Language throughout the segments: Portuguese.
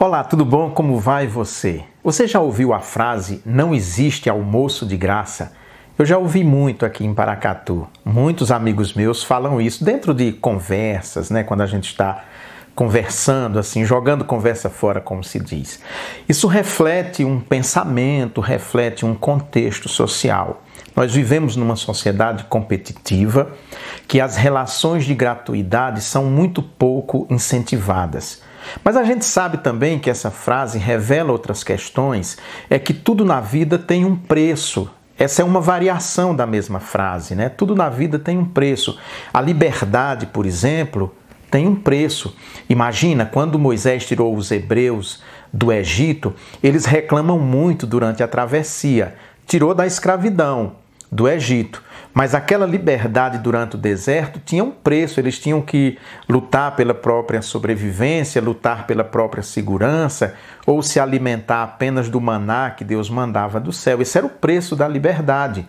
Olá, tudo bom? Como vai você? Você já ouviu a frase não existe almoço de graça? Eu já ouvi muito aqui em Paracatu. Muitos amigos meus falam isso dentro de conversas, né? Quando a gente está conversando, assim, jogando conversa fora, como se diz. Isso reflete um pensamento, reflete um contexto social. Nós vivemos numa sociedade competitiva que as relações de gratuidade são muito pouco incentivadas. Mas a gente sabe também que essa frase revela outras questões, é que tudo na vida tem um preço. Essa é uma variação da mesma frase, né? Tudo na vida tem um preço. A liberdade, por exemplo, tem um preço. Imagina quando Moisés tirou os hebreus do Egito, eles reclamam muito durante a travessia. Tirou da escravidão do Egito. Mas aquela liberdade durante o deserto tinha um preço, eles tinham que lutar pela própria sobrevivência, lutar pela própria segurança, ou se alimentar apenas do maná que Deus mandava do céu. Esse era o preço da liberdade.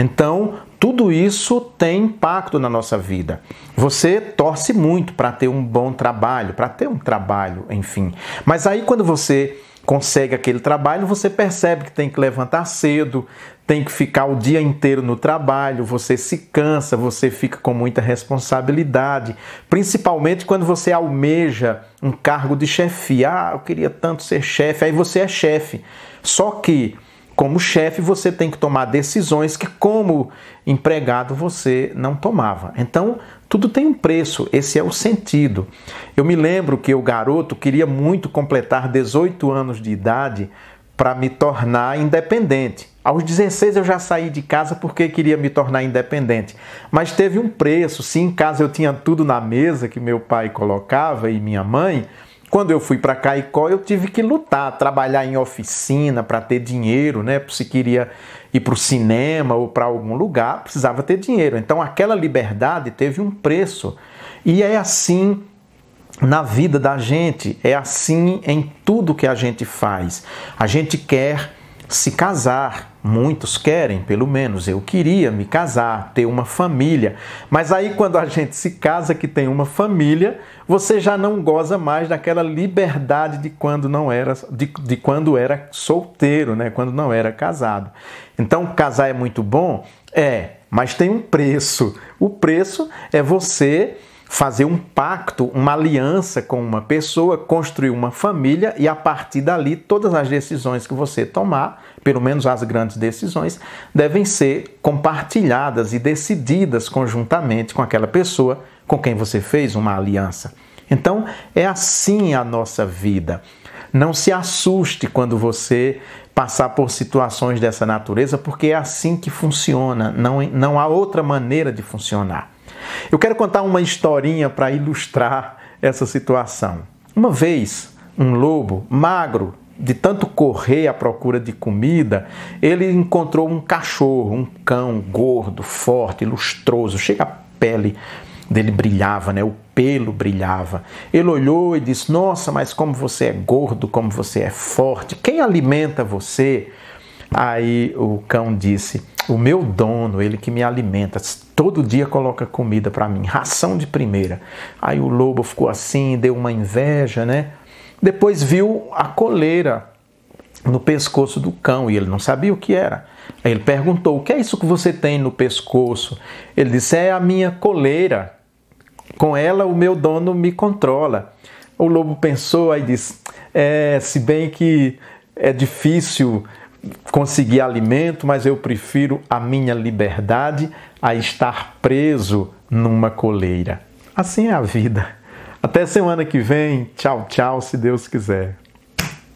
Então, tudo isso tem impacto na nossa vida. Você torce muito para ter um bom trabalho, para ter um trabalho, enfim. Mas aí, quando você consegue aquele trabalho, você percebe que tem que levantar cedo, tem que ficar o dia inteiro no trabalho, você se cansa, você fica com muita responsabilidade, principalmente quando você almeja um cargo de chefia. Ah, eu queria tanto ser chefe, aí você é chefe. Só que como chefe, você tem que tomar decisões que, como empregado, você não tomava. Então, tudo tem um preço, esse é o sentido. Eu me lembro que o garoto queria muito completar 18 anos de idade para me tornar independente. Aos 16 eu já saí de casa porque queria me tornar independente. Mas teve um preço. Se em casa eu tinha tudo na mesa que meu pai colocava e minha mãe, quando eu fui para Caicó, eu tive que lutar, trabalhar em oficina para ter dinheiro, né? Se queria ir para o cinema ou para algum lugar, precisava ter dinheiro. Então aquela liberdade teve um preço. E é assim na vida da gente, é assim em tudo que a gente faz. A gente quer se casar. Muitos querem, pelo menos eu queria me casar, ter uma família. Mas aí quando a gente se casa que tem uma família, você já não goza mais daquela liberdade de quando não era de, de quando era solteiro, né? Quando não era casado. Então casar é muito bom, é, mas tem um preço. O preço é você fazer um pacto, uma aliança com uma pessoa, construir uma família e a partir dali todas as decisões que você tomar, pelo menos as grandes decisões, devem ser compartilhadas e decididas conjuntamente com aquela pessoa com quem você fez uma aliança. Então, é assim a nossa vida. Não se assuste quando você passar por situações dessa natureza, porque é assim que funciona, não, não há outra maneira de funcionar. Eu quero contar uma historinha para ilustrar essa situação. Uma vez, um lobo magro, de tanto correr à procura de comida, ele encontrou um cachorro, um cão gordo, forte, lustroso, chega a pele dele brilhava, né? O pelo brilhava. Ele olhou e disse: Nossa, mas como você é gordo, como você é forte, quem alimenta você? Aí o cão disse: O meu dono, ele que me alimenta, todo dia coloca comida para mim, ração de primeira. Aí o lobo ficou assim, deu uma inveja, né? Depois viu a coleira no pescoço do cão e ele não sabia o que era. Aí ele perguntou: O que é isso que você tem no pescoço? Ele disse: É a minha coleira. Com ela o meu dono me controla. O lobo pensou e disse: É, se bem que é difícil conseguir alimento, mas eu prefiro a minha liberdade a estar preso numa coleira. Assim é a vida. Até semana que vem. Tchau, tchau, se Deus quiser.